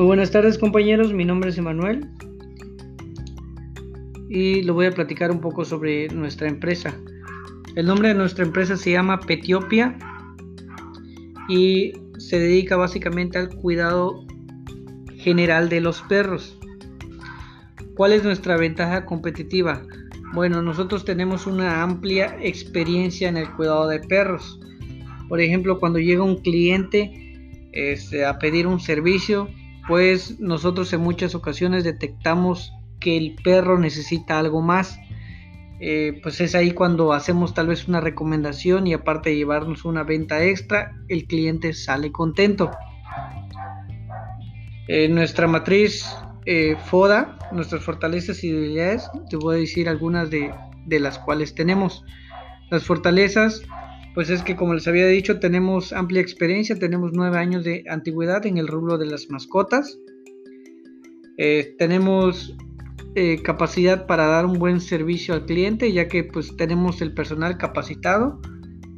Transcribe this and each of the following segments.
Muy buenas tardes compañeros, mi nombre es Emanuel y lo voy a platicar un poco sobre nuestra empresa. El nombre de nuestra empresa se llama Petiopia y se dedica básicamente al cuidado general de los perros. ¿Cuál es nuestra ventaja competitiva? Bueno, nosotros tenemos una amplia experiencia en el cuidado de perros. Por ejemplo, cuando llega un cliente este, a pedir un servicio, pues nosotros en muchas ocasiones detectamos que el perro necesita algo más. Eh, pues es ahí cuando hacemos tal vez una recomendación y aparte de llevarnos una venta extra, el cliente sale contento. En nuestra matriz eh, FODA, nuestras fortalezas y debilidades, te voy a decir algunas de, de las cuales tenemos. Las fortalezas pues es que como les había dicho, tenemos amplia experiencia, tenemos nueve años de antigüedad en el rubro de las mascotas. Eh, tenemos eh, capacidad para dar un buen servicio al cliente, ya que pues tenemos el personal capacitado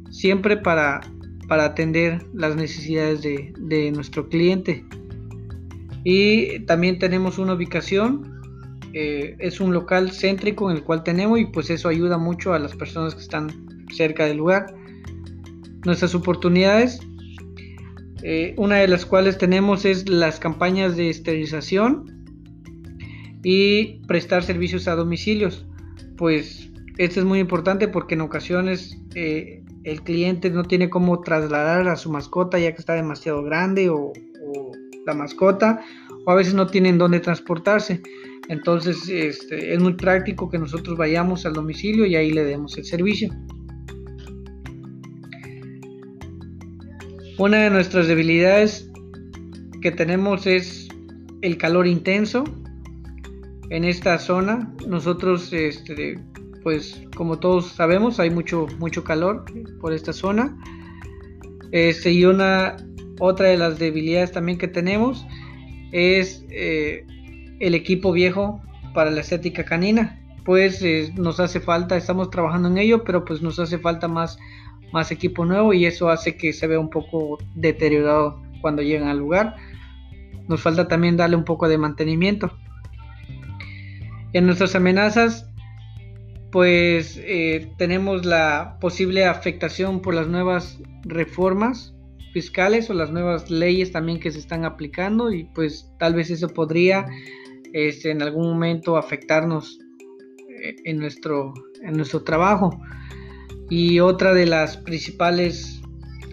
siempre para, para atender las necesidades de, de nuestro cliente. Y también tenemos una ubicación, eh, es un local céntrico en el cual tenemos y pues eso ayuda mucho a las personas que están cerca del lugar nuestras oportunidades, eh, una de las cuales tenemos es las campañas de esterilización y prestar servicios a domicilios. Pues esto es muy importante porque en ocasiones eh, el cliente no tiene cómo trasladar a su mascota ya que está demasiado grande o, la mascota o a veces no tienen dónde transportarse. Entonces este, es muy práctico que nosotros vayamos al domicilio y ahí le demos el servicio. Una de nuestras debilidades que tenemos es el calor intenso en esta zona. Nosotros, este, pues como todos sabemos, hay mucho, mucho calor por esta zona. Este, y una otra de las debilidades también que tenemos es eh, el equipo viejo para la estética canina. Pues eh, nos hace falta, estamos trabajando en ello, pero pues nos hace falta más más equipo nuevo y eso hace que se vea un poco deteriorado cuando llegan al lugar. Nos falta también darle un poco de mantenimiento. En nuestras amenazas, pues eh, tenemos la posible afectación por las nuevas reformas fiscales o las nuevas leyes también que se están aplicando y pues tal vez eso podría este, en algún momento afectarnos eh, en nuestro, en nuestro trabajo. Y otra de las principales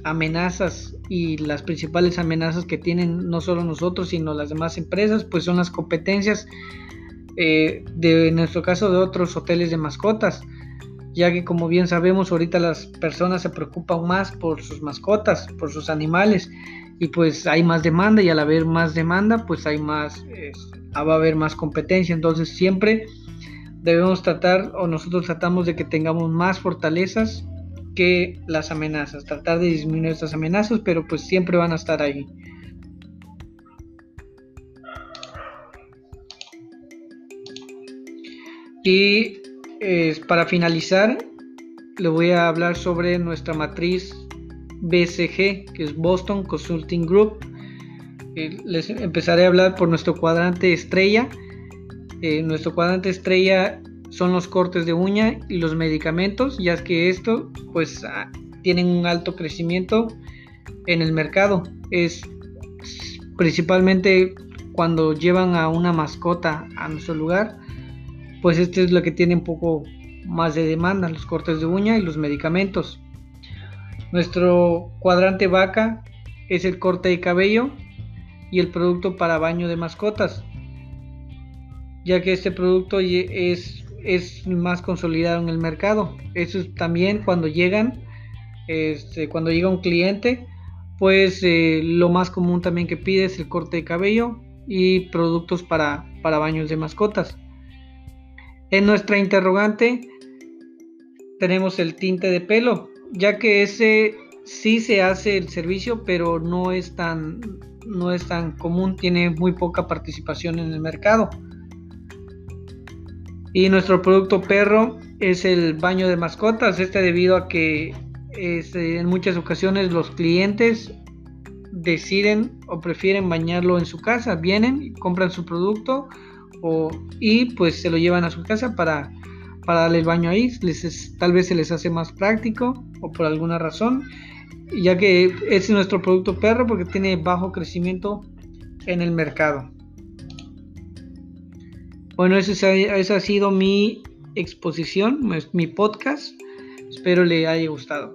amenazas y las principales amenazas que tienen no solo nosotros, sino las demás empresas, pues son las competencias eh, de, en nuestro caso, de otros hoteles de mascotas, ya que como bien sabemos, ahorita las personas se preocupan más por sus mascotas, por sus animales, y pues hay más demanda, y al haber más demanda, pues hay más, va a haber más competencia, entonces siempre debemos tratar o nosotros tratamos de que tengamos más fortalezas que las amenazas, tratar de disminuir estas amenazas, pero pues siempre van a estar ahí. Y para finalizar, le voy a hablar sobre nuestra matriz BCG, que es Boston Consulting Group. Eh, les empezaré a hablar por nuestro cuadrante estrella eh, nuestro cuadrante estrella son los cortes de uña y los medicamentos, ya que esto pues ah, tienen un alto crecimiento en el mercado. Es principalmente cuando llevan a una mascota a nuestro lugar, pues esto es lo que tiene un poco más de demanda, los cortes de uña y los medicamentos. Nuestro cuadrante vaca es el corte de cabello y el producto para baño de mascotas ya que este producto es, es más consolidado en el mercado. Eso es también cuando llegan, este, cuando llega un cliente, pues eh, lo más común también que pide es el corte de cabello y productos para, para baños de mascotas. En nuestra interrogante tenemos el tinte de pelo, ya que ese sí se hace el servicio, pero no es tan, no es tan común, tiene muy poca participación en el mercado. Y nuestro producto perro es el baño de mascotas, este debido a que este, en muchas ocasiones los clientes deciden o prefieren bañarlo en su casa, vienen, compran su producto o, y pues se lo llevan a su casa para, para darle el baño ahí, les tal vez se les hace más práctico o por alguna razón, ya que es nuestro producto perro porque tiene bajo crecimiento en el mercado. Bueno, esa ha sido mi exposición, mi podcast. Espero le haya gustado.